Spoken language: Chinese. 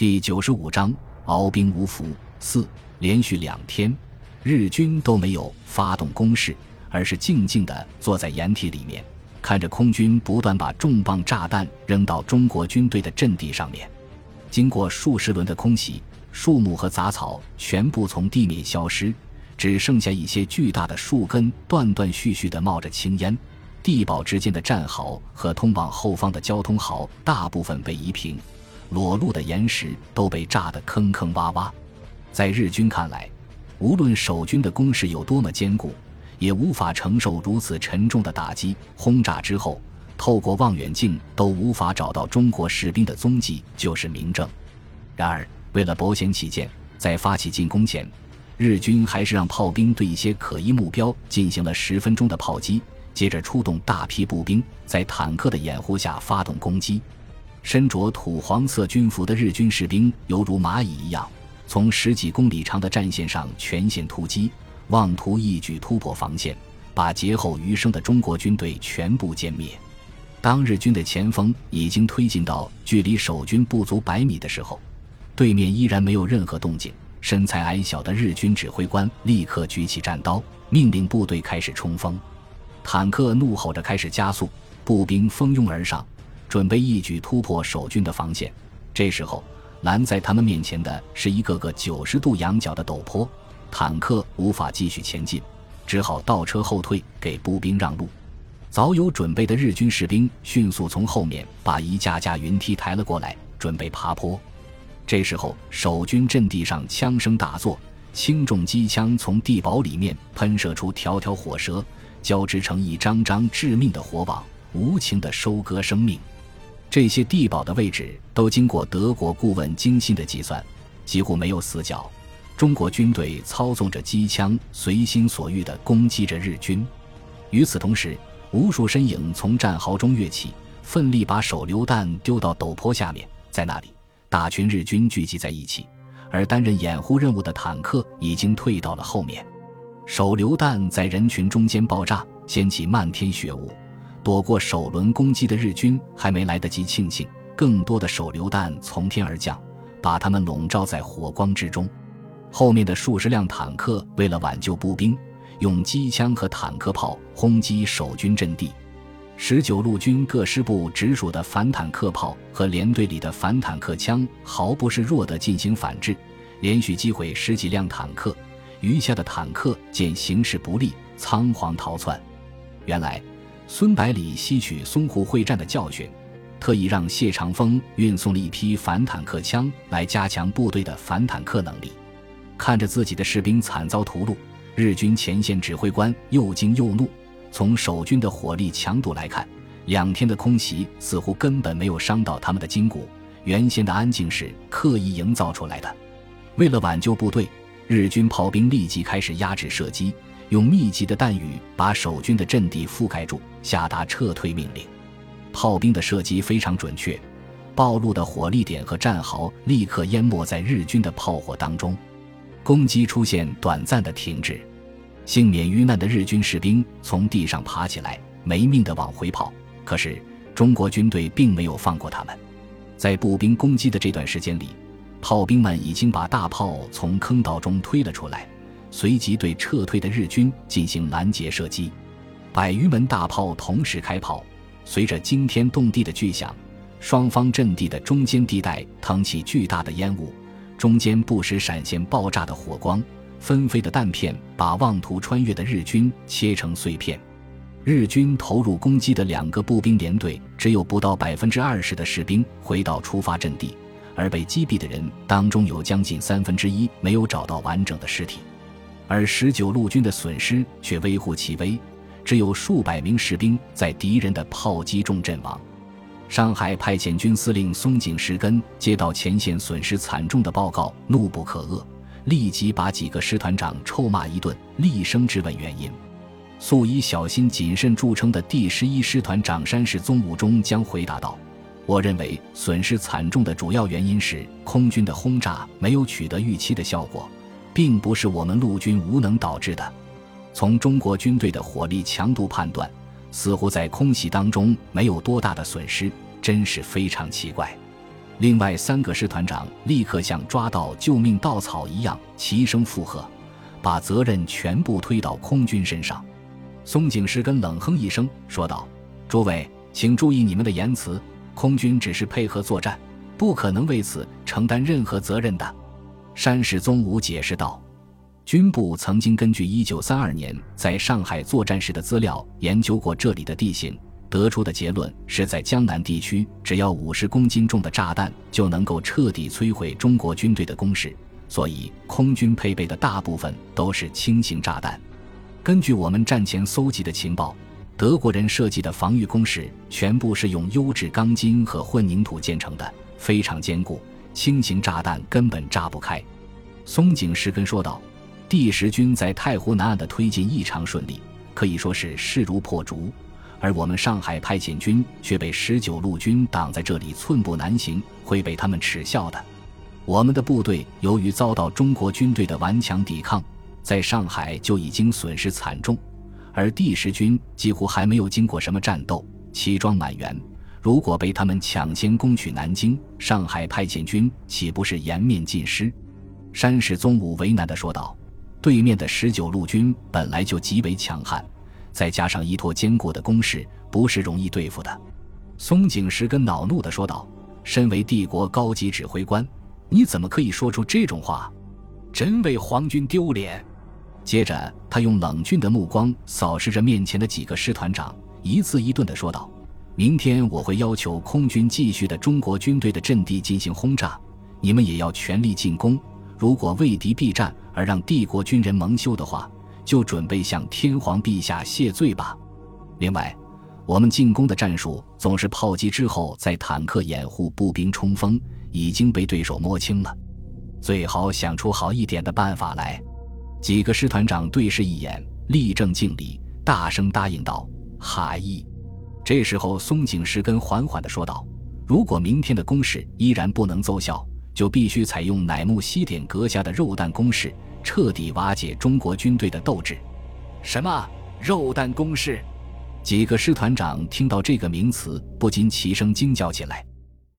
第九十五章鏖兵无福。四连续两天，日军都没有发动攻势，而是静静地坐在掩体里面，看着空军不断把重磅炸弹扔到中国军队的阵地上面。经过数十轮的空袭，树木和杂草全部从地面消失，只剩下一些巨大的树根断断续续地冒着青烟。地堡之间的战壕和通往后方的交通壕大部分被夷平。裸露的岩石都被炸得坑坑洼洼，在日军看来，无论守军的攻势有多么坚固，也无法承受如此沉重的打击。轰炸之后，透过望远镜都无法找到中国士兵的踪迹，就是明证。然而，为了保险起见，在发起进攻前，日军还是让炮兵对一些可疑目标进行了十分钟的炮击，接着出动大批步兵，在坦克的掩护下发动攻击。身着土黄色军服的日军士兵犹如蚂蚁一样，从十几公里长的战线上全线突击，妄图一举突破防线，把劫后余生的中国军队全部歼灭。当日军的前锋已经推进到距离守军不足百米的时候，对面依然没有任何动静。身材矮小的日军指挥官立刻举起战刀，命令部队开始冲锋。坦克怒吼着开始加速，步兵蜂拥而上。准备一举突破守军的防线，这时候拦在他们面前的是一个个九十度仰角的陡坡，坦克无法继续前进，只好倒车后退，给步兵让路。早有准备的日军士兵迅速从后面把一架架云梯抬了过来，准备爬坡。这时候守军阵地上枪声大作，轻重机枪从地堡里面喷射出条条火舌，交织成一张张致命的火网，无情地收割生命。这些地堡的位置都经过德国顾问精心的计算，几乎没有死角。中国军队操纵着机枪，随心所欲地攻击着日军。与此同时，无数身影从战壕中跃起，奋力把手榴弹丢到陡坡下面。在那里，大群日军聚集在一起，而担任掩护任务的坦克已经退到了后面。手榴弹在人群中间爆炸，掀起漫天血雾。躲过首轮攻击的日军还没来得及庆幸，更多的手榴弹从天而降，把他们笼罩在火光之中。后面的数十辆坦克为了挽救步兵，用机枪和坦克炮轰击守军阵地。十九路军各师部直属的反坦克炮和连队里的反坦克枪毫不示弱地进行反制，连续击毁十几辆坦克。余下的坦克见形势不利，仓皇逃窜。原来。孙百里吸取淞沪会战的教训，特意让谢长风运送了一批反坦克枪来加强部队的反坦克能力。看着自己的士兵惨遭屠戮，日军前线指挥官又惊又怒。从守军的火力强度来看，两天的空袭似乎根本没有伤到他们的筋骨。原先的安静是刻意营造出来的。为了挽救部队，日军炮兵立即开始压制射击。用密集的弹雨把守军的阵地覆盖住，下达撤退命令。炮兵的射击非常准确，暴露的火力点和战壕立刻淹没在日军的炮火当中，攻击出现短暂的停滞。幸免于难的日军士兵从地上爬起来，没命地往回跑。可是中国军队并没有放过他们，在步兵攻击的这段时间里，炮兵们已经把大炮从坑道中推了出来。随即对撤退的日军进行拦截射击，百余门大炮同时开炮，随着惊天动地的巨响，双方阵地的中间地带腾起巨大的烟雾，中间不时闪现爆炸的火光，纷飞的弹片把妄图穿越的日军切成碎片。日军投入攻击的两个步兵连队只有不到百分之二十的士兵回到出发阵地，而被击毙的人当中有将近三分之一没有找到完整的尸体。而十九路军的损失却微乎其微，只有数百名士兵在敌人的炮击中阵亡。上海派遣军司令松井石根接到前线损失惨重的报告，怒不可遏，立即把几个师团长臭骂一顿，厉声质问原因。素以小心谨慎著称的第十一师团长山市宗武中将回答道：“我认为损失惨重的主要原因是空军的轰炸没有取得预期的效果。”并不是我们陆军无能导致的。从中国军队的火力强度判断，似乎在空袭当中没有多大的损失，真是非常奇怪。另外三个师团长立刻像抓到救命稻草一样齐声附和，把责任全部推到空军身上。松井石根冷哼一声说道：“诸位，请注意你们的言辞。空军只是配合作战，不可能为此承担任何责任的。”山市宗武解释道：“军部曾经根据1932年在上海作战时的资料研究过这里的地形。”得出的结论是在江南地区，只要五十公斤重的炸弹就能够彻底摧毁中国军队的攻势，所以空军配备的大部分都是轻型炸弹。根据我们战前搜集的情报，德国人设计的防御工事全部是用优质钢筋和混凝土建成的，非常坚固，轻型炸弹根本炸不开。松井石根说道：“第十军在太湖南岸的推进异常顺利，可以说是势如破竹。”而我们上海派遣军却被十九路军挡在这里，寸步难行，会被他们耻笑的。我们的部队由于遭到中国军队的顽强抵抗，在上海就已经损失惨重，而第十军几乎还没有经过什么战斗，齐装满员。如果被他们抢先攻取南京，上海派遣军岂不是颜面尽失？山市宗武为难地说道：“对面的十九路军本来就极为强悍。”再加上依托坚固的工事，不是容易对付的。松井石根恼怒地说道：“身为帝国高级指挥官，你怎么可以说出这种话？真为皇军丢脸！”接着，他用冷峻的目光扫视着面前的几个师团长，一字一顿地说道：“明天我会要求空军继续的中国军队的阵地进行轰炸，你们也要全力进攻。如果畏敌避战而让帝国军人蒙羞的话，”就准备向天皇陛下谢罪吧。另外，我们进攻的战术总是炮击之后再坦克掩护步兵冲锋，已经被对手摸清了。最好想出好一点的办法来。几个师团长对视一眼，立正敬礼，大声答应道：“哈意。”这时候，松井石根缓缓地说道：“如果明天的攻势依然不能奏效，就必须采用乃木希典阁下的肉弹攻势。”彻底瓦解中国军队的斗志。什么肉弹攻势？几个师团长听到这个名词，不禁齐声惊叫起来。